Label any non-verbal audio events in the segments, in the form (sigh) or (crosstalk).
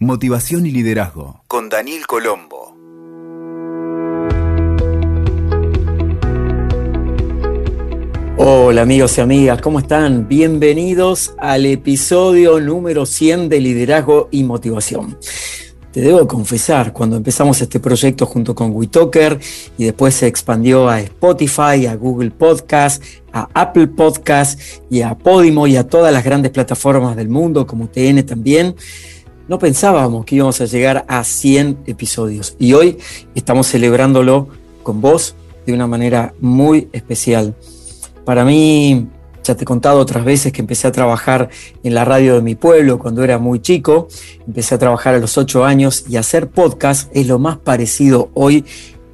Motivación y liderazgo con Daniel Colombo. Hola amigos y amigas, ¿cómo están? Bienvenidos al episodio número 100 de Liderazgo y Motivación. Te debo confesar, cuando empezamos este proyecto junto con WeTalker y después se expandió a Spotify, a Google Podcast, a Apple Podcast y a Podimo y a todas las grandes plataformas del mundo como TN también, no pensábamos que íbamos a llegar a 100 episodios y hoy estamos celebrándolo con vos de una manera muy especial. Para mí, ya te he contado otras veces que empecé a trabajar en la radio de mi pueblo cuando era muy chico, empecé a trabajar a los 8 años y hacer podcast es lo más parecido hoy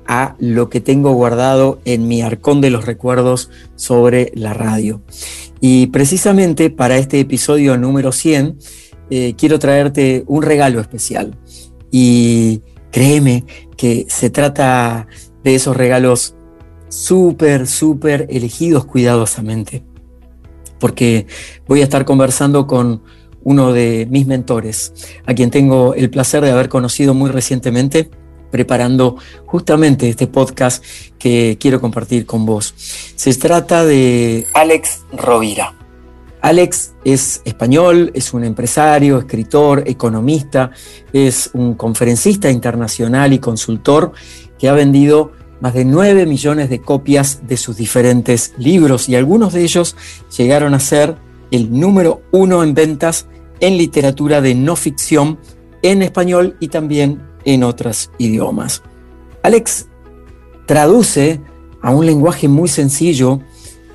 a lo que tengo guardado en mi arcón de los recuerdos sobre la radio. Y precisamente para este episodio número 100, eh, quiero traerte un regalo especial. Y créeme que se trata de esos regalos súper, súper elegidos cuidadosamente. Porque voy a estar conversando con uno de mis mentores, a quien tengo el placer de haber conocido muy recientemente, preparando justamente este podcast que quiero compartir con vos. Se trata de Alex Rovira. Alex es español, es un empresario, escritor, economista, es un conferencista internacional y consultor que ha vendido más de 9 millones de copias de sus diferentes libros y algunos de ellos llegaron a ser el número uno en ventas en literatura de no ficción en español y también en otros idiomas. Alex traduce a un lenguaje muy sencillo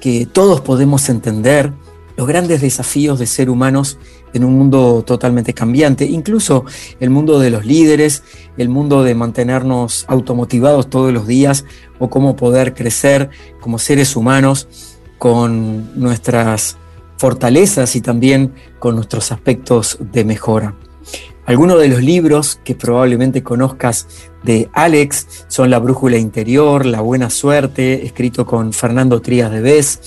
que todos podemos entender, los grandes desafíos de ser humanos en un mundo totalmente cambiante, incluso el mundo de los líderes, el mundo de mantenernos automotivados todos los días o cómo poder crecer como seres humanos con nuestras fortalezas y también con nuestros aspectos de mejora. Algunos de los libros que probablemente conozcas de Alex son La Brújula Interior, La Buena Suerte, escrito con Fernando Trías de Bes,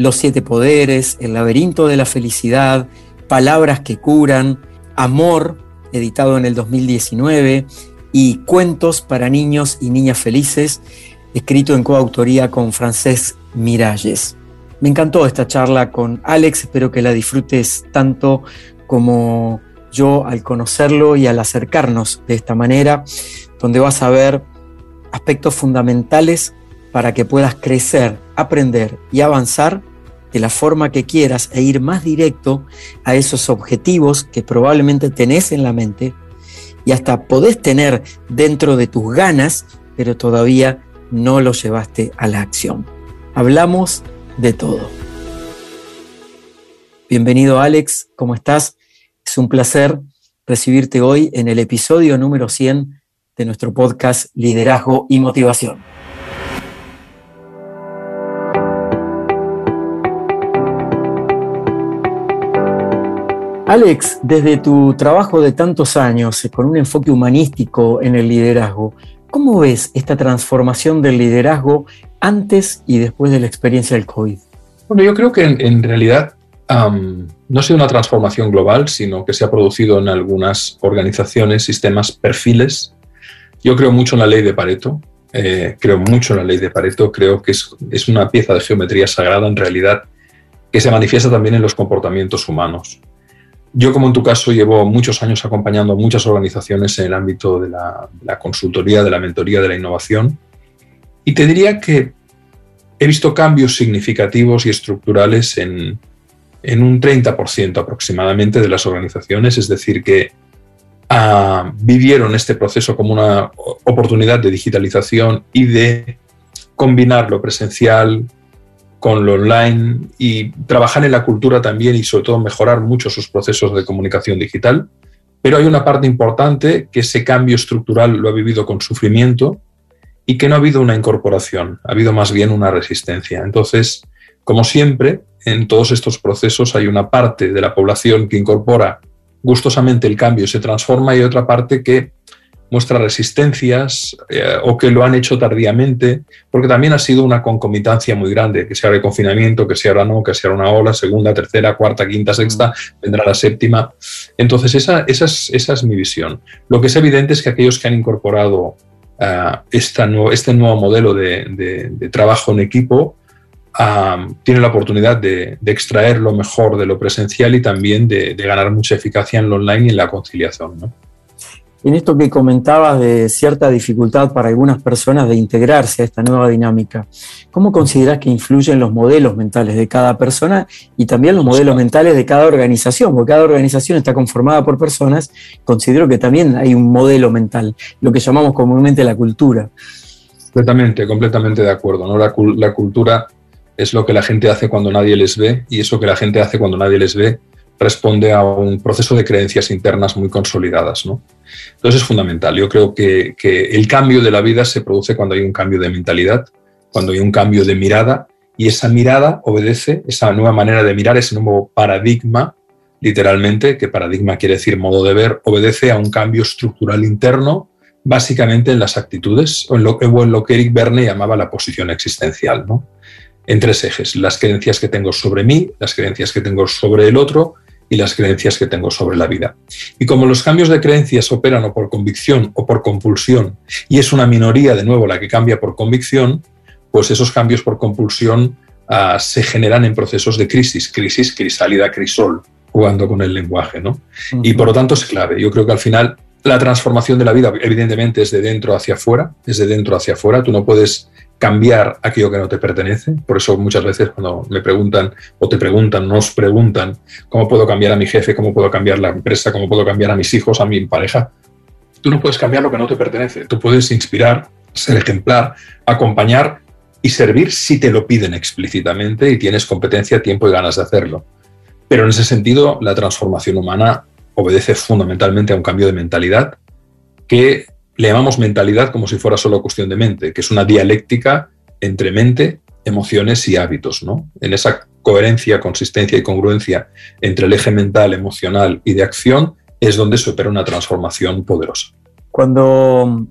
los siete poderes, El laberinto de la felicidad, Palabras que curan, Amor, editado en el 2019, y Cuentos para niños y niñas felices, escrito en coautoría con Francés Miralles. Me encantó esta charla con Alex, espero que la disfrutes tanto como yo al conocerlo y al acercarnos de esta manera, donde vas a ver aspectos fundamentales para que puedas crecer, aprender y avanzar de la forma que quieras e ir más directo a esos objetivos que probablemente tenés en la mente y hasta podés tener dentro de tus ganas, pero todavía no lo llevaste a la acción. Hablamos de todo. Bienvenido Alex, ¿cómo estás? Es un placer recibirte hoy en el episodio número 100 de nuestro podcast Liderazgo y Motivación. Alex, desde tu trabajo de tantos años con un enfoque humanístico en el liderazgo, ¿cómo ves esta transformación del liderazgo antes y después de la experiencia del COVID? Bueno, yo creo que en, realidad no ha sido una transformación global, sino que se ha producido en algunas organizaciones, sistemas, perfiles. Yo creo mucho en la ley de Pareto, eh, creo mucho en la ley de Pareto, creo que es una pieza de geometría sagrada en realidad que se manifiesta también en los comportamientos humanos. Yo, como en tu caso, llevo muchos años acompañando a muchas organizaciones en el ámbito de la, consultoría, de la mentoría, de la innovación. Y te diría que he visto cambios significativos y estructurales en, un 30% aproximadamente de las organizaciones, es decir, que ah, vivieron este proceso como una oportunidad de digitalización y de combinar lo presencial con lo online y trabajar en la cultura también y sobre todo mejorar mucho sus procesos de comunicación digital. Pero hay una parte importante que ese cambio estructural lo ha vivido con sufrimiento y que no ha habido una incorporación, ha habido más bien una resistencia. Entonces, como siempre, en todos estos procesos hay una parte de la población que incorpora gustosamente el cambio y se transforma y otra parte que muestra resistencias eh, o que lo han hecho tardíamente, porque también ha sido una concomitancia muy grande, que sea ahora el confinamiento, que sea ahora no, que sea una ola, segunda, tercera, cuarta, quinta, sexta, mm. vendrá la séptima. Entonces, esa, esa, es, esa es mi visión. Lo que es evidente es que aquellos que han incorporado uh, esta este nuevo modelo de, de, trabajo en equipo uh, tienen la oportunidad de, de, extraer lo mejor de lo presencial y también de, ganar mucha eficacia en lo online y en la conciliación. ¿no? En esto que comentabas de cierta dificultad para algunas personas de integrarse a esta nueva dinámica, ¿cómo consideras que influyen los modelos mentales de cada persona y también los modelos mentales de cada organización? Porque cada organización está conformada por personas, considero que también hay un modelo mental, lo que llamamos comúnmente la cultura. Completamente, completamente de acuerdo. ¿no? La, cultura es lo que la gente hace cuando nadie les ve y eso que la gente hace cuando nadie les ve responde a un proceso de creencias internas muy consolidadas. ¿no? Entonces es fundamental. Yo creo que, el cambio de la vida se produce cuando hay un cambio de mentalidad, cuando hay un cambio de mirada y esa mirada obedece, esa nueva manera de mirar, ese nuevo paradigma, literalmente, que paradigma quiere decir modo de ver, obedece a un cambio estructural interno, básicamente en las actitudes o en lo, que Eric Verne llamaba la posición existencial. ¿no? en tres ejes, las creencias que tengo sobre mí, las creencias que tengo sobre el otro y las creencias que tengo sobre la vida. Y como los cambios de creencias operan o por convicción o por compulsión, y es una minoría de nuevo la que cambia por convicción, pues esos cambios por compulsión ah, se generan en procesos de crisis, crisis, crisálida, crisol, jugando con el lenguaje, ¿no? Y por lo tanto es clave. Yo creo que al final la transformación de la vida, evidentemente, es de dentro hacia afuera, es de dentro hacia afuera. Tú no puedes cambiar aquello que no te pertenece. Por eso muchas veces cuando me preguntan o te preguntan, nos preguntan, ¿cómo puedo cambiar a mi jefe? ¿Cómo puedo cambiar la empresa? ¿Cómo puedo cambiar a mis hijos, a mi pareja? Tú no puedes cambiar lo que no te pertenece. Tú puedes inspirar, ser ejemplar, acompañar y servir si te lo piden explícitamente y tienes competencia, tiempo y ganas de hacerlo. Pero en ese sentido, la transformación humana obedece fundamentalmente a un cambio de mentalidad que le llamamos mentalidad como si fuera solo cuestión de mente, que es una dialéctica entre mente, emociones y hábitos. ¿no? En esa coherencia, consistencia y congruencia entre el eje mental, emocional y de acción es donde se opera una transformación poderosa. Cuando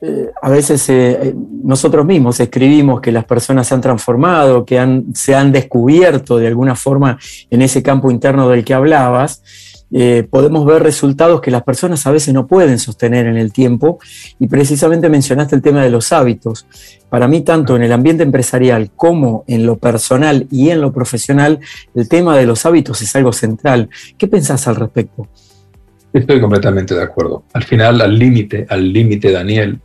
eh, a veces eh, nosotros mismos escribimos que las personas se han transformado, que se han descubierto de alguna forma en ese campo interno del que hablabas, eh, podemos ver resultados que las personas a veces no pueden sostener en el tiempo y precisamente mencionaste el tema de los hábitos. Para mí, tanto en el ambiente empresarial como en lo personal y en lo profesional, el tema de los hábitos es algo central. ¿Qué pensás al respecto? Estoy completamente de acuerdo. Al final, al límite, al límite, Daniel,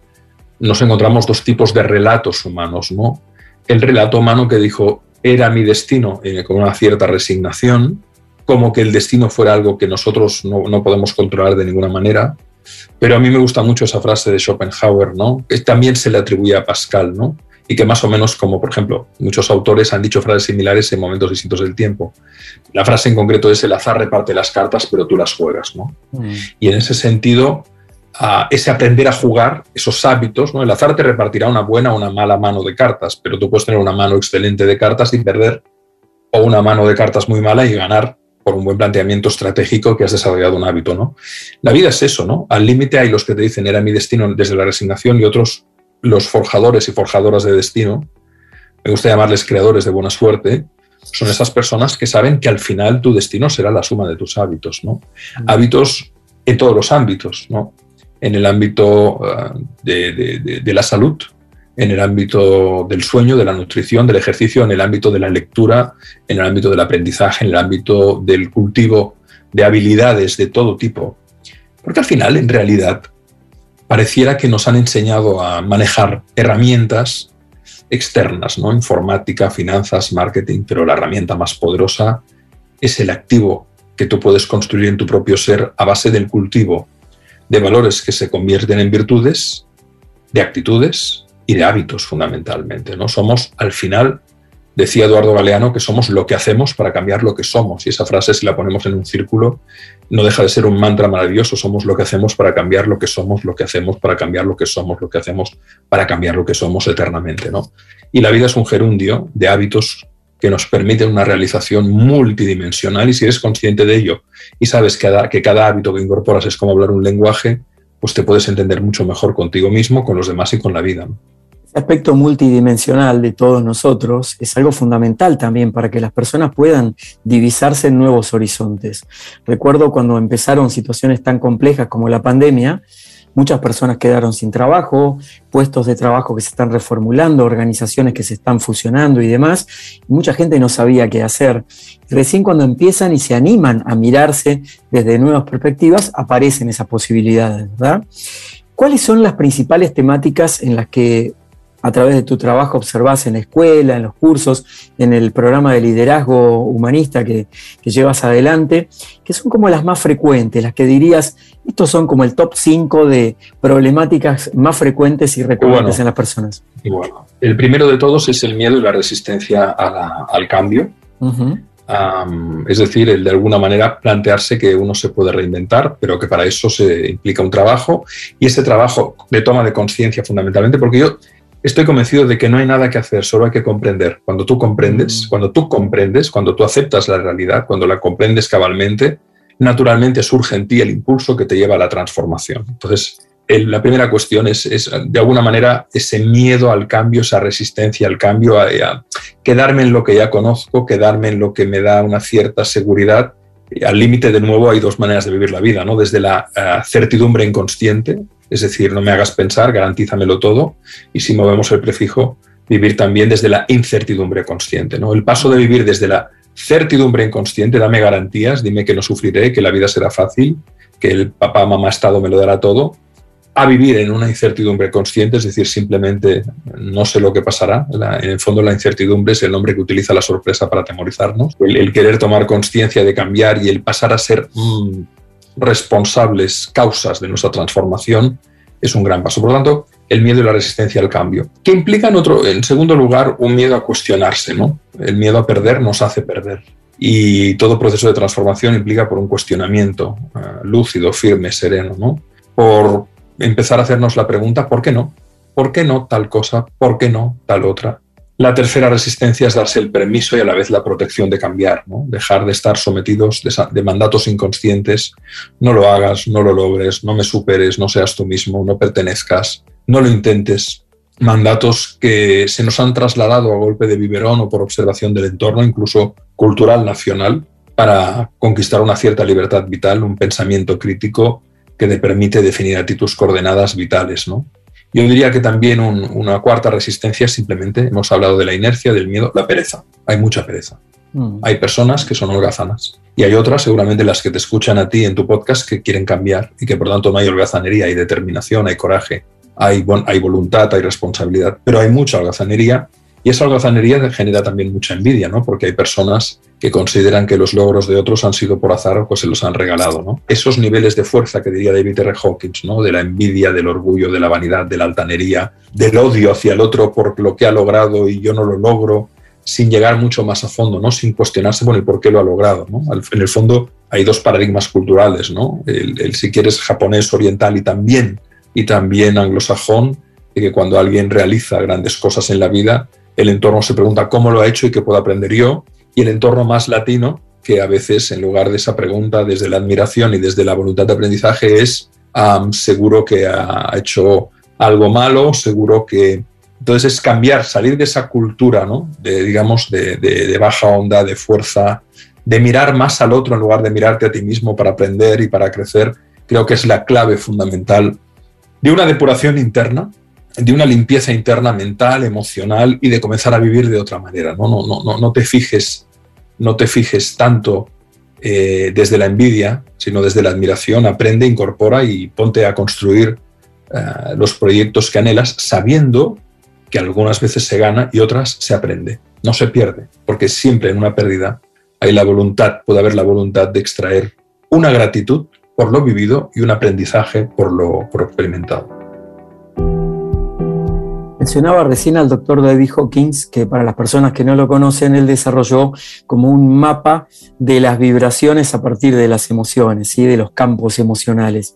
nos encontramos dos tipos de relatos humanos, ¿no? El relato humano que dijo, era mi destino, eh, con una cierta resignación, como que el destino fuera algo que nosotros no, podemos controlar de ninguna manera. Pero a mí me gusta mucho esa frase de Schopenhauer, ¿no? que también se le atribuye a Pascal, ¿no? y que más o menos, como por ejemplo, muchos autores han dicho frases similares en momentos distintos del tiempo. La frase en concreto es el azar reparte las cartas, pero tú las juegas. ¿no? Mm. Y en ese sentido, ese aprender a jugar, esos hábitos, ¿no? el azar te repartirá una buena o una mala mano de cartas, pero tú puedes tener una mano excelente de cartas y perder, o una mano de cartas muy mala y ganar por un buen planteamiento estratégico que has desarrollado un hábito, ¿no? La vida es eso, ¿no? Al límite hay los que te dicen era mi destino desde la resignación y otros los forjadores y forjadoras de destino, me gusta llamarles creadores de buena suerte, son esas personas que saben que al final tu destino será la suma de tus hábitos, ¿no? Mm. Hábitos en todos los ámbitos, ¿no? En el ámbito ah, de la salud, en el ámbito del sueño, de la nutrición, del ejercicio, en el ámbito de la lectura, en el ámbito del aprendizaje, en el ámbito del cultivo de habilidades de todo tipo. Porque al final, en realidad, pareciera que nos han enseñado a manejar herramientas externas, ¿no? Informática, finanzas, marketing, pero la herramienta más poderosa es el activo que tú puedes construir en tu propio ser a base del cultivo de valores que se convierten en virtudes, de actitudes y de hábitos fundamentalmente. ¿no? Somos, al final, decía Eduardo Galeano, que somos lo que hacemos para cambiar lo que somos. Y esa frase, si la ponemos en un círculo, no deja de ser un mantra maravilloso. Somos lo que hacemos para cambiar lo que somos, lo que hacemos para cambiar lo que somos, lo que hacemos para cambiar lo que somos eternamente. ¿no? Y la vida es un gerundio de hábitos que nos permiten una realización multidimensional y si eres consciente de ello y sabes que cada, que cada hábito que incorporas es como hablar un lenguaje, pues te puedes entender mucho mejor contigo mismo, con los demás y con la vida. Ese aspecto multidimensional de todos nosotros es algo fundamental también para que las personas puedan divisarse en nuevos horizontes. Recuerdo cuando empezaron situaciones tan complejas como la pandemia, Muchas personas quedaron sin trabajo, puestos de trabajo que se están reformulando, organizaciones que se están fusionando y demás. mucha gente no sabía qué hacer. Recién cuando empiezan y se animan a mirarse desde nuevas perspectivas, aparecen esas posibilidades. ¿Cuáles son las principales temáticas en las que a través de tu trabajo observas en la escuela, en los cursos, en el programa de liderazgo humanista que, llevas adelante, que son como las más frecuentes, las que dirías, estos son como el top 5 de problemáticas más frecuentes y recurrentes en las personas. bueno, el primero de todos es el miedo y la resistencia al cambio. es decir, el de alguna manera plantearse que uno se puede reinventar, pero que para eso se implica un trabajo y ese trabajo de toma de conciencia fundamentalmente, porque yo Estoy convencido de que no hay nada que hacer, solo hay que comprender. Cuando tú comprendes, mm. cuando tú comprendes, cuando tú aceptas la realidad, cuando la comprendes cabalmente, naturalmente surge en ti el impulso que te lleva a la transformación. Entonces, la primera cuestión es, de alguna manera, ese miedo al cambio, esa resistencia al cambio, a, quedarme en lo que ya conozco, quedarme en lo que me da una cierta seguridad. Al límite, de nuevo, hay dos maneras de vivir la vida, ¿no? Desde la eh, certidumbre inconsciente, es decir, no me hagas pensar, garantízamelo todo. Y si movemos el prefijo, vivir también desde la incertidumbre consciente. ¿no? El paso de vivir desde la certidumbre inconsciente, dame garantías, dime que no sufriré, que la vida será fácil, que el papá, mamá, estado me lo dará todo, a vivir en una incertidumbre consciente, es decir, simplemente no sé lo que pasará. en el fondo la incertidumbre es el nombre que utiliza la sorpresa para atemorizarnos. El, querer tomar conciencia de cambiar y el pasar a ser mm, responsables, causas de nuestra transformación, es un gran paso. Por lo tanto, el miedo y la resistencia al cambio, que implica en, otro, en segundo lugar un miedo a cuestionarse. ¿no? El miedo a perder nos hace perder. Y todo proceso de transformación implica por un cuestionamiento eh, lúcido, firme, sereno, ¿no? por empezar a hacernos la pregunta, ¿por qué no? ¿Por qué no tal cosa? ¿Por qué no tal otra? La tercera resistencia es darse el permiso y a la vez la protección de cambiar, ¿no? dejar de estar sometidos de, mandatos inconscientes, no lo hagas, no lo logres, no me superes, no seas tú mismo, no pertenezcas, no lo intentes. Mandatos que se nos han trasladado a golpe de biberón o por observación del entorno, incluso cultural nacional, para conquistar una cierta libertad vital, un pensamiento crítico que te permite definir a ti tus coordenadas vitales, ¿no? Yo diría que también una cuarta resistencia es simplemente, hemos hablado de la inercia, del miedo, la pereza. Hay mucha pereza. Mm. Hay personas que son holgazanas y hay otras, seguramente las que te escuchan a ti en tu podcast, que quieren cambiar y que por tanto no hay holgazanería, hay determinación, hay coraje, hay, hay voluntad, hay responsabilidad, pero hay mucha holgazanería y esa holgazanería genera también mucha envidia, ¿no? Porque hay personas que consideran que los logros de otros han sido por azar o que se los han regalado, ¿no? Esos niveles de fuerza que diría David R. Hawkins, ¿no? De la envidia, del orgullo, de la vanidad, de la altanería, del odio hacia el otro por lo que ha logrado y yo no lo logro, sin llegar mucho más a fondo, ¿no? Sin cuestionarse, bueno, ¿y por qué lo ha logrado? En el fondo hay dos paradigmas culturales, ¿no? El, el si quieres japonés oriental y también, y también anglosajón, de que cuando alguien realiza grandes cosas en la vida, el entorno se pregunta cómo lo ha hecho y qué puedo aprender yo, y el entorno más latino, que a veces en lugar de esa pregunta desde la admiración y desde la voluntad de aprendizaje es seguro que ha hecho algo malo, seguro que... Entonces es cambiar, salir de esa cultura, ¿no? de, digamos, de, de baja onda, de fuerza, de mirar más al otro en lugar de mirarte a ti mismo para aprender y para crecer, creo que es la clave fundamental de una depuración interna de una limpieza interna mental, emocional y de comenzar a vivir de otra manera. No, no, no, no, te fijes, no te fijes tanto eh, desde la envidia, sino desde la admiración. Aprende, incorpora y ponte a construir eh, los proyectos que anhelas, sabiendo que algunas veces se gana y otras se aprende. No se pierde, porque siempre en una pérdida hay la voluntad, puede haber la voluntad de extraer una gratitud por lo vivido y un aprendizaje por lo por experimentado. Mencionaba recién al doctor David Hawkins que para las personas que no lo conocen, él desarrolló como un mapa de las vibraciones a partir de las emociones y de los campos emocionales.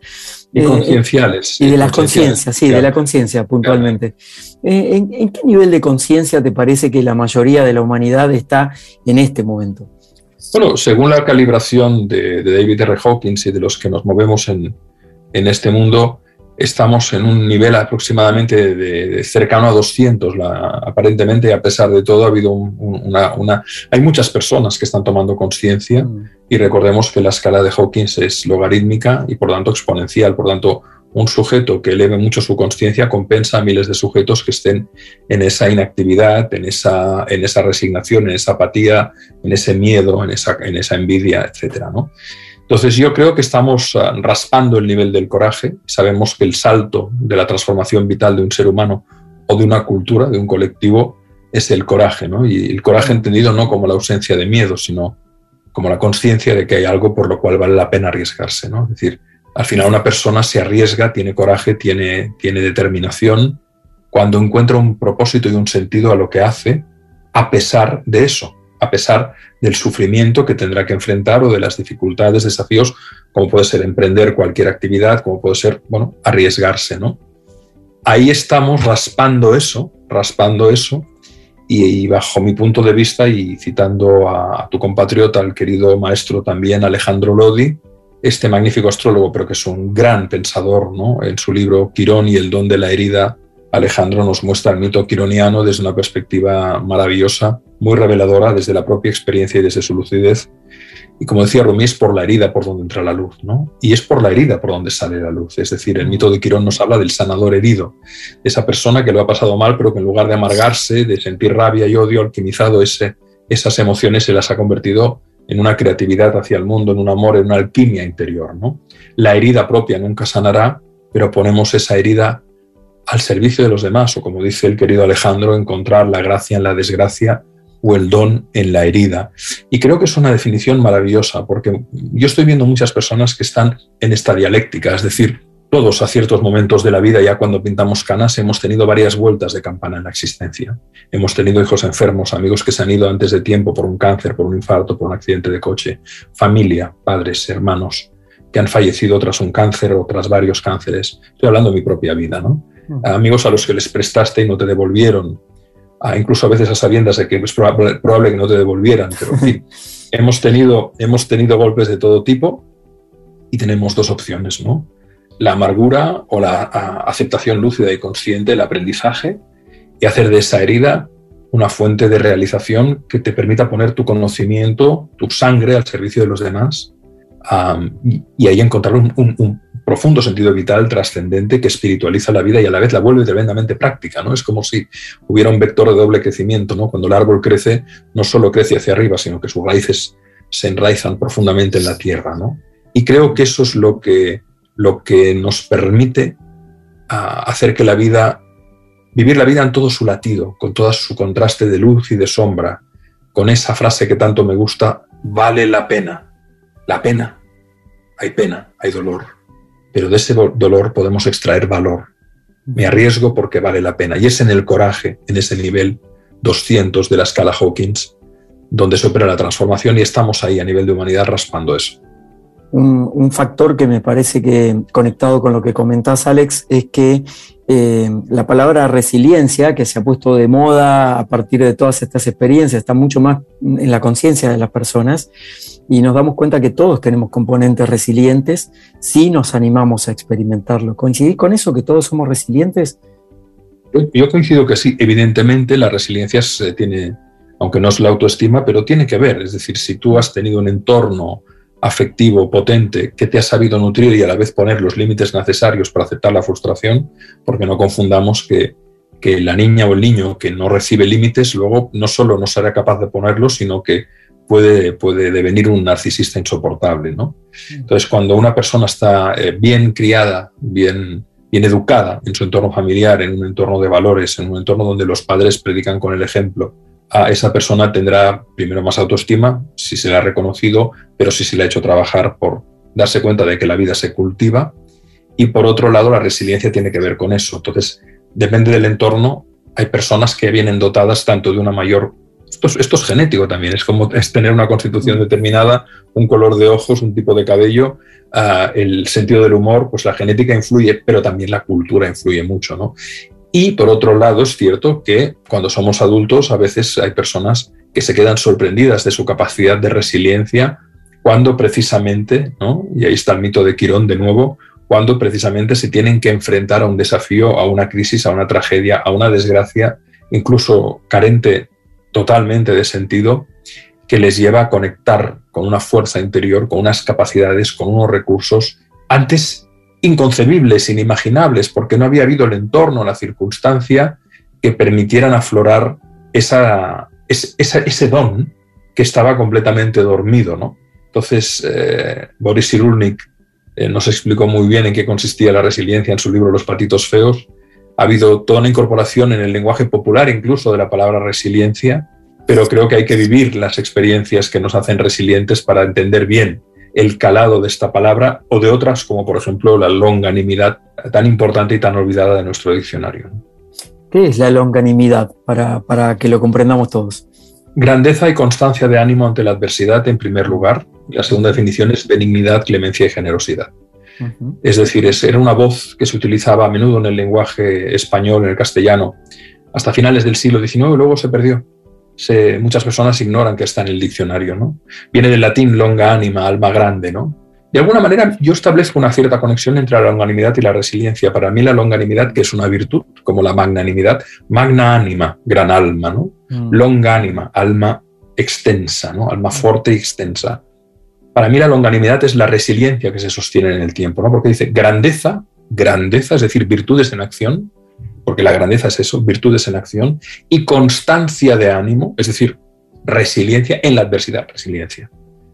Y eh, concienciales. Y de las conciencias, sí, de la conciencia puntualmente. Eh, ¿en, qué nivel de conciencia te parece que la mayoría de la humanidad está en este momento? Bueno, según la calibración de, David R. Hawkins y de los que nos movemos en, en este mundo, estamos en un nivel aproximadamente de, cercano a 200. aparentemente, a pesar de todo, ha habido una, Hay muchas personas que están tomando conciencia mm. y recordemos que la escala de Hawkins es logarítmica y por tanto exponencial. Por tanto, un sujeto que eleve mucho su conciencia compensa a miles de sujetos que estén en esa inactividad, en esa, en esa resignación, en esa apatía, en ese miedo, en esa, en esa envidia, etc. ¿no? Entonces yo creo que estamos ah, raspando el nivel del coraje. Sabemos que el salto de la transformación vital de un ser humano o de una cultura, de un colectivo, es el coraje. ¿no? Y el coraje entendido no como la ausencia de miedo, sino como la conciencia de que hay algo por lo cual vale la pena arriesgarse. ¿no? Es decir, al final una persona se arriesga, tiene coraje, tiene, tiene determinación, cuando encuentra un propósito y un sentido a lo que hace, a pesar de eso a pesar del sufrimiento que tendrá que enfrentar o de las dificultades, desafíos, como puede ser emprender cualquier actividad, como puede ser, bueno, arriesgarse, ¿no? Ahí estamos raspando eso, raspando eso, y, bajo mi punto de vista, y citando a, tu compatriota, al querido maestro también Alejandro Lodi, este magnífico astrólogo, pero que es un gran pensador, ¿no? En su libro Quirón y el don de la herida, Alejandro nos muestra el mito quironiano desde una perspectiva maravillosa, muy reveladora desde la propia experiencia y desde su lucidez. Y como decía Rumi, es por la herida por donde entra la luz, ¿no? Y es por la herida por donde sale la luz. Es decir, el mito de Quirón nos habla del sanador herido, esa persona que lo ha pasado mal, pero que en lugar de amargarse, de sentir rabia y odio, alquimizado ese, esas emociones, se las ha convertido en una creatividad hacia el mundo, en un amor, en una alquimia interior, ¿no? La herida propia nunca sanará, pero ponemos esa herida al servicio de los demás, o como dice el querido Alejandro, encontrar la gracia en la desgracia o el don en la herida. Y creo que es una definición maravillosa, porque yo estoy viendo muchas personas que están en esta dialéctica, es decir, todos a ciertos momentos de la vida, ya cuando pintamos canas, hemos tenido varias vueltas de campana en la existencia. Hemos tenido hijos enfermos, amigos que se han ido antes de tiempo por un cáncer, por un infarto, por un accidente de coche, familia, padres, hermanos que han fallecido tras un cáncer o tras varios cánceres. Estoy hablando de mi propia vida, ¿no? amigos a los que les prestaste y no te devolvieron, incluso a veces a sabiendas de que es probable, que no te devolvieran, pero en fin, (laughs) hemos tenido, hemos tenido golpes de todo tipo y tenemos dos opciones, ¿no? La amargura o la aceptación lúcida y consciente, el aprendizaje, y hacer de esa herida una fuente de realización que te permita poner tu conocimiento, tu sangre al servicio de los demás y ahí encontrar un, profundo sentido vital trascendente que espiritualiza la vida y a la vez la vuelve tremendamente práctica. ¿no? Es como si hubiera un vector de doble crecimiento. ¿no? Cuando el árbol crece, no solo crece hacia arriba, sino que sus raíces se enraizan profundamente en la tierra. ¿no? Y creo que eso es lo que, lo que nos permite hacer que la vida, vivir la vida en todo su latido, con todo su contraste de luz y de sombra, con esa frase que tanto me gusta, vale la pena. La pena. Hay pena, hay dolor pero de ese dolor podemos extraer valor. Me arriesgo porque vale la pena. Y es en el coraje, en ese nivel 200 de la escala Hawkins, donde se opera la transformación y estamos ahí a nivel de humanidad raspando eso. Un, factor que me parece que, conectado con lo que comentás, Alex, es que eh, la palabra resiliencia, que se ha puesto de moda a partir de todas estas experiencias, está mucho más en la conciencia de las personas y nos damos cuenta que todos tenemos componentes resilientes si nos animamos a experimentarlo. ¿Coincidís con eso, que todos somos resilientes? Yo coincido que sí, evidentemente la resiliencia se tiene, aunque no es la autoestima, pero tiene que ver, es decir, si tú has tenido un entorno afectivo potente que te ha sabido nutrir y a la vez poner los límites necesarios para aceptar la frustración, porque no confundamos que, que la niña o el niño que no recibe límites luego no solo no será capaz de ponerlos, sino que puede, puede devenir un narcisista insoportable. ¿no? Entonces, cuando una persona está eh, bien criada, bien, bien educada en su entorno familiar, en un entorno de valores, en un entorno donde los padres predican con el ejemplo, a esa persona tendrá primero más autoestima, si se le ha reconocido, pero si se le ha hecho trabajar por darse cuenta de que la vida se cultiva. Y por otro lado, la resiliencia tiene que ver con eso. Entonces, depende del entorno. Hay personas que vienen dotadas tanto de una mayor esto es, genético también, es como es tener una constitución determinada, un color de ojos, un tipo de cabello, ah, el sentido del humor, pues la genética influye, pero también la cultura influye mucho, ¿no? Y por otro lado, es cierto que cuando somos adultos a veces hay personas que se quedan sorprendidas de su capacidad de resiliencia cuando precisamente, ¿no? y ahí está el mito de Quirón de nuevo, cuando precisamente se tienen que enfrentar a un desafío, a una crisis, a una tragedia, a una desgracia, incluso carente totalmente de sentido, que les lleva a conectar con una fuerza interior, con unas capacidades, con unos recursos antes inconcebibles, inimaginables, porque no había habido el entorno, la circunstancia que permitieran aflorar esa, ese, don que estaba completamente dormido. ¿no? Entonces, eh, Boris Cyrulnik eh, nos explicó muy bien en qué consistía la resiliencia en su libro Los patitos feos. Ha habido toda una incorporación en el lenguaje popular incluso de la palabra resiliencia, pero creo que hay que vivir las experiencias que nos hacen resilientes para entender bien el calado de esta palabra o de otras, como por ejemplo la longanimidad, tan importante y tan olvidada de nuestro diccionario. ¿Qué es la longanimidad para, para que lo comprendamos todos? Grandeza y constancia de ánimo ante la adversidad en primer lugar. La segunda definición es benignidad, clemencia y generosidad. Es decir, era una voz que se utilizaba a menudo en el lenguaje español, en el castellano, hasta finales del siglo XIX y luego se perdió muchas personas ignoran que está en el diccionario. ¿no? Viene del latín longa anima, alma grande. ¿no? De alguna manera yo establezco una cierta conexión entre la longanimidad y la resiliencia. Para mí la longanimidad, que es una virtud, como la magnanimidad, magna anima, gran alma, ¿no? Mm. Longa anima, alma extensa, ¿no? alma fuerte y extensa. Para mí la longanimidad es la resiliencia que se sostiene en el tiempo, ¿no? porque dice grandeza, grandeza, es decir, virtudes en acción, porque la grandeza es eso, virtudes en acción, y constancia de ánimo, es decir, resiliencia en la adversidad, resiliencia.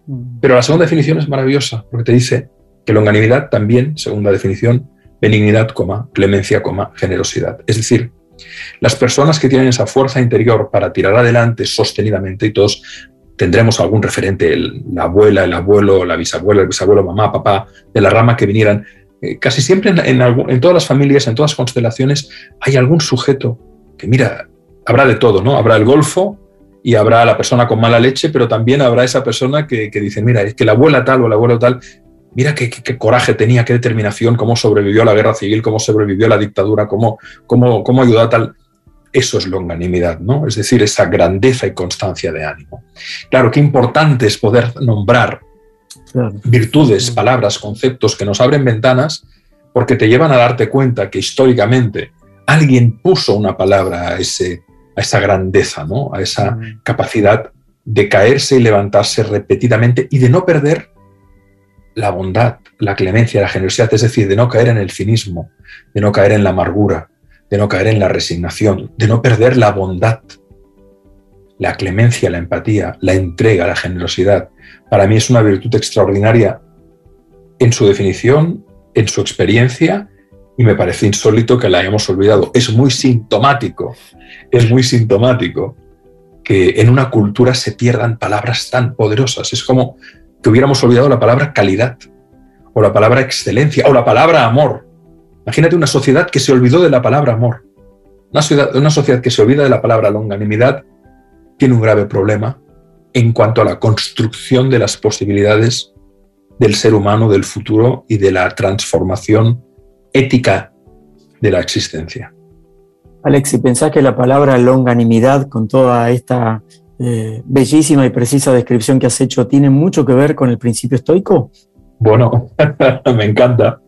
Mm. Pero la segunda definición es maravillosa, porque te dice que longanimidad también, segunda definición, benignidad, clemencia, generosidad. Es decir, las personas que tienen esa fuerza interior para tirar adelante sostenidamente, y todos tendremos algún referente, la abuela, el abuelo, la bisabuela, el bisabuelo, mamá, papá, de la rama que vinieran, eh, casi siempre en, todas las familias, en todas las constelaciones, hay algún sujeto que, mira, habrá de todo, ¿no? Habrá el golfo y habrá la persona con mala leche, pero también habrá esa persona que, dice, mira, es que la abuela tal o el abuelo tal, mira qué, coraje tenía, qué determinación, cómo sobrevivió a la guerra civil, cómo sobrevivió a la dictadura, cómo, cómo, cómo ayudó a tal. Eso es longanimidad, ¿no? Es decir, esa grandeza y constancia de ánimo. Claro, qué importante es poder nombrar virtudes, palabras, conceptos que nos abren ventanas porque te llevan a darte cuenta que históricamente alguien puso una palabra a, ese, a esa grandeza, ¿no? a esa capacidad de caerse y levantarse repetidamente y de no perder la bondad, la clemencia, la generosidad, es decir, de no caer en el cinismo, de no caer en la amargura, de no caer en la resignación, de no perder la bondad, la clemencia, la empatía, la entrega, la generosidad, para mí es una virtud extraordinaria en su definición, en su experiencia, y me parece insólito que la hayamos olvidado. Es muy sintomático, es muy sintomático que en una cultura se pierdan palabras tan poderosas. Es como que hubiéramos olvidado la palabra calidad, o la palabra excelencia, o la palabra amor. Imagínate una sociedad que se olvidó de la palabra amor. Una, una sociedad que se olvida de la palabra longanimidad tiene un grave problema en cuanto a la construcción de las posibilidades del ser humano, del futuro y de la transformación ética de la existencia. Alex, ¿y pensás que la palabra longanimidad, con toda esta eh, bellísima y precisa descripción que has hecho, tiene mucho que ver con el principio estoico? Bueno, (laughs) me encanta.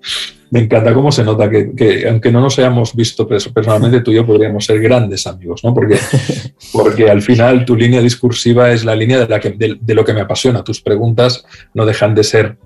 Me encanta cómo se nota que, aunque no nos hayamos visto personalmente, tú y yo podríamos ser grandes amigos, ¿no? Porque, (laughs) porque al final tu línea discursiva es la línea de, la que, de, lo que me apasiona. Tus preguntas no dejan de ser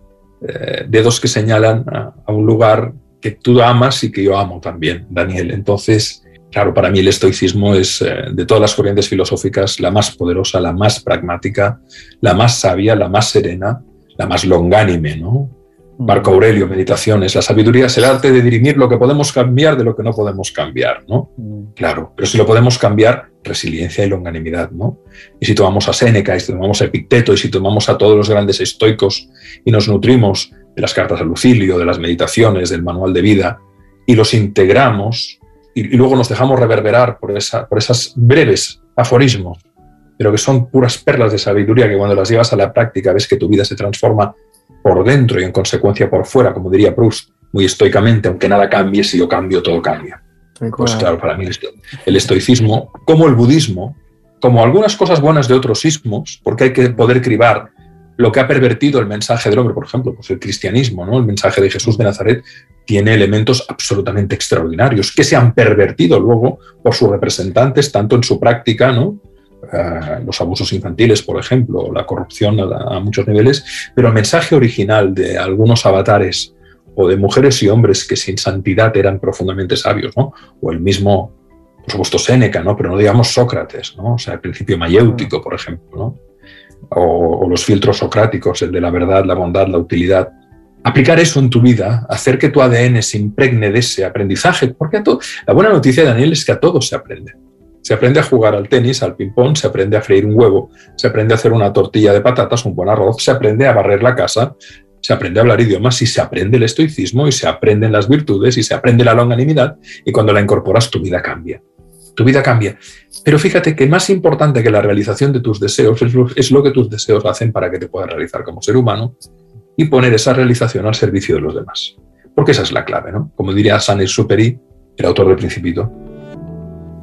eh, dedos que señalan a, un lugar que tú amas y que yo amo también, Daniel. Entonces, claro, para mí el estoicismo es eh, de todas las corrientes filosóficas la más poderosa, la más pragmática, la más sabia, la más serena, la más longánime, ¿no? Marco Aurelio, Meditaciones. La sabiduría es el arte de dirimir lo que podemos cambiar de lo que no podemos cambiar, ¿no? Mm. Claro, pero si lo podemos cambiar, resiliencia y longanimidad, ¿no? Y si tomamos a Séneca, y si tomamos a Epicteto, y si tomamos a todos los grandes estoicos y nos nutrimos de las cartas a Lucilio, de las meditaciones, del manual de vida, y los integramos, y, luego nos dejamos reverberar por, esa, por esas breves aforismos, pero que son puras perlas de sabiduría que cuando las llevas a la práctica ves que tu vida se transforma por dentro y en consecuencia por fuera, como diría Proust, muy estoicamente, aunque nada cambie, si yo cambio, todo cambia. Pues claro, para mí el estoicismo, como el budismo, como algunas cosas buenas de otros ismos, porque hay que poder cribar lo que ha pervertido el mensaje del hombre, por ejemplo, pues el cristianismo, ¿no? El mensaje de Jesús de Nazaret tiene elementos absolutamente extraordinarios que se han pervertido luego por sus representantes, tanto en su práctica, ¿no? Los abusos infantiles, por ejemplo, la corrupción a, muchos niveles, pero el mensaje original de algunos avatares o de mujeres y hombres que sin santidad eran profundamente sabios, ¿no? O el mismo, por supuesto, Séneca, ¿no? Pero no digamos Sócrates, ¿no? O sea, el principio mayéutico, por ejemplo, ¿no? O, o los filtros socráticos, el de la verdad, la bondad, la utilidad. Aplicar eso en tu vida, hacer que tu ADN se impregne de ese aprendizaje, porque a la buena noticia, Daniel, es que a todo se aprende. Se aprende a jugar al tenis, al ping-pong, se aprende a freír un huevo, se aprende a hacer una tortilla de patatas, un buen arroz, se aprende a barrer la casa, se aprende a hablar idiomas y se aprende el estoicismo y se aprenden las virtudes y se aprende la longanimidad y cuando la incorporas tu vida cambia. Tu vida cambia. Pero fíjate que más importante que la realización de tus deseos es lo, que tus deseos hacen para que te puedas realizar como ser humano y poner esa realización al servicio de los demás. Porque esa es la clave, ¿no? Como diría Saint-Exupéry, el autor del Principito,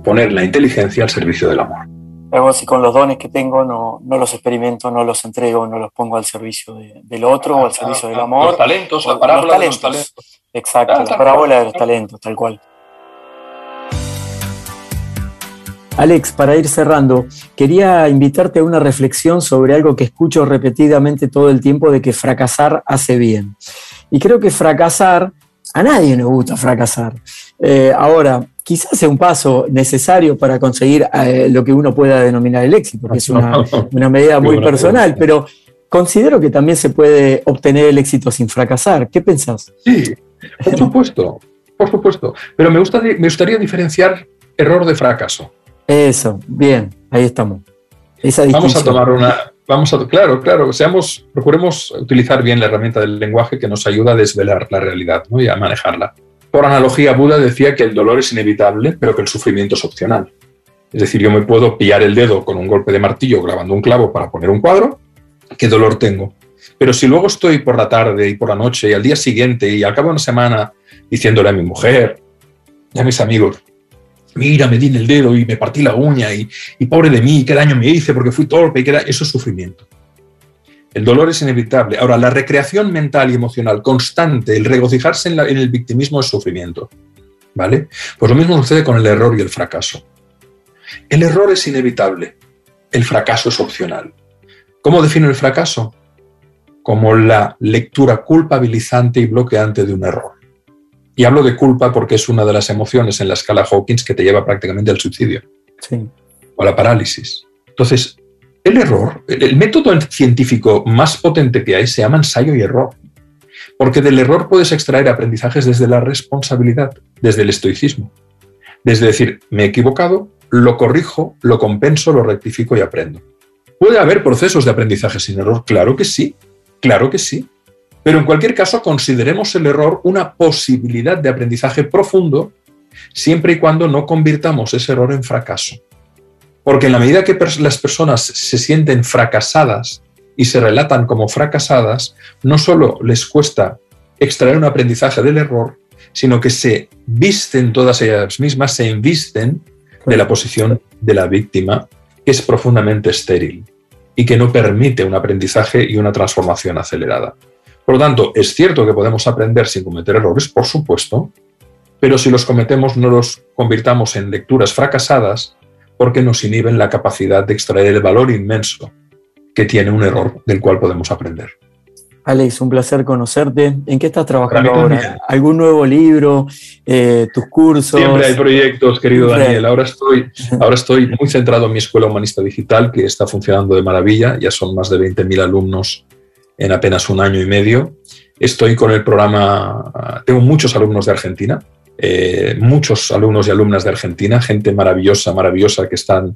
poner la inteligencia al servicio del amor. Algo así con los dones que tengo no, no los experimento, no los entrego, no los pongo al servicio del otro o al servicio del amor. Los talentos, la parábola de los talentos. Exacto, la parábola de los talentos, tal cual. Alex, para ir cerrando, quería invitarte a una reflexión sobre algo que escucho repetidamente todo el tiempo de que fracasar hace bien. Y creo que fracasar, a nadie nos gusta fracasar. Eh, ahora, quizás sea un paso necesario para conseguir eh, lo que uno pueda denominar el éxito, porque es (laughs) una, medida muy personal, pero considero que también se puede obtener el éxito sin fracasar. ¿Qué pensás? Sí, por supuesto, por supuesto. Pero me, me gustaría diferenciar error de fracaso. Eso, bien, ahí estamos. vamos a tomar una, vamos a, claro, claro, seamos, procuremos utilizar bien la herramienta del lenguaje que nos ayuda a desvelar la realidad y a manejarla. Por analogía, Buda decía que el dolor es inevitable, pero que el sufrimiento es opcional. Es decir, yo me puedo pillar el dedo con un golpe de martillo grabando un clavo para poner un cuadro, ¿qué dolor tengo? Pero si luego estoy por la tarde y por la noche y al día siguiente y al cabo de una semana diciéndole a mi mujer y a mis amigos, mira, me di en el dedo y me partí la uña y, pobre de mí, qué daño me hice porque fui torpe, y qué eso es sufrimiento. El dolor es inevitable. Ahora, la recreación mental y emocional constante, el regocijarse en, el victimismo es sufrimiento. ¿Vale? Pues lo mismo sucede con el error y el fracaso. El error es inevitable, el fracaso es opcional. ¿Cómo defino el fracaso? Como la lectura culpabilizante y bloqueante de un error. Y hablo de culpa porque es una de las emociones en la escala Hawkins que te lleva prácticamente al suicidio sí. o a la parálisis. Entonces, el error, el método científico más potente que hay se llama ensayo y error. Porque del error puedes extraer aprendizajes desde la responsabilidad, desde el estoicismo. Desde decir, me he equivocado, lo corrijo, lo compenso, lo rectifico y aprendo. ¿Puede haber procesos de aprendizaje sin error? Claro que sí, claro que sí. Pero en cualquier caso, consideremos el error una posibilidad de aprendizaje profundo siempre y cuando no convirtamos ese error en fracaso. Porque en la medida que las personas se sienten fracasadas y se relatan como fracasadas, no solo les cuesta extraer un aprendizaje del error, sino que se visten todas ellas mismas, se invisten de la posición de la víctima, que es profundamente estéril y que no permite un aprendizaje y una transformación acelerada. Por lo tanto, es cierto que podemos aprender sin cometer errores, por supuesto, pero si los cometemos no los convirtamos en lecturas fracasadas porque nos inhiben la capacidad de extraer el valor inmenso que tiene un error del cual podemos aprender. Alex, un placer conocerte. ¿En qué estás trabajando ahora? ¿Algún nuevo libro? Eh, ¿Tus cursos? Siempre hay proyectos, querido Daniel. Ahora estoy, (laughs) ahora estoy muy centrado en mi Escuela Humanista Digital, que está funcionando de maravilla. Ya son más de 20.000 alumnos en apenas un año y medio. Estoy con el programa, tengo muchos alumnos de Argentina, eh, muchos alumnos y alumnas de Argentina, gente maravillosa, maravillosa que están,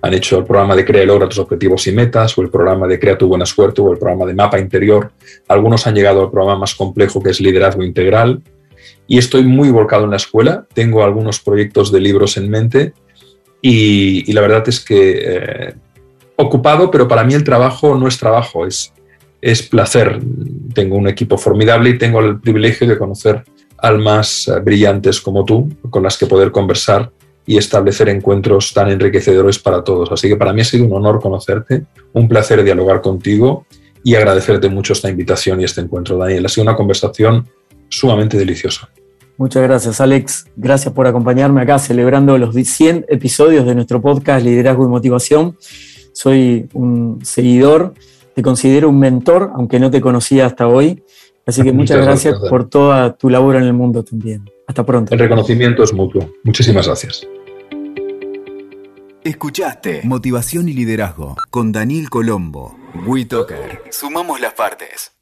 han hecho el programa de Crea y Logra tus objetivos y metas, o el programa de Crea tu buena suerte, o el programa de Mapa Interior. Algunos han llegado al programa más complejo que es Liderazgo Integral. Y estoy muy volcado en la escuela, tengo algunos proyectos de libros en mente y, la verdad es que eh, ocupado, pero para mí el trabajo no es trabajo, es, es placer. Tengo un equipo formidable y tengo el privilegio de conocer almas eh, brillantes como tú, con las que poder conversar y establecer encuentros tan enriquecedores para todos. Así que para mí ha sido un honor conocerte, un placer dialogar contigo y agradecerte mucho esta invitación y este encuentro, Daniel. Ha sido una conversación sumamente deliciosa. Muchas gracias, Alex. Gracias por acompañarme acá celebrando los 100 episodios de nuestro podcast Liderazgo y Motivación. Soy un seguidor, te considero un mentor, aunque no te conocía hasta hoy. Así que muchas, gracias, por toda tu labor en el mundo también. Hasta pronto. El reconocimiento es mutuo. Muchísimas gracias. Escuchaste Motivación y Liderazgo con Daniel Colombo. WeToker. Sumamos las partes.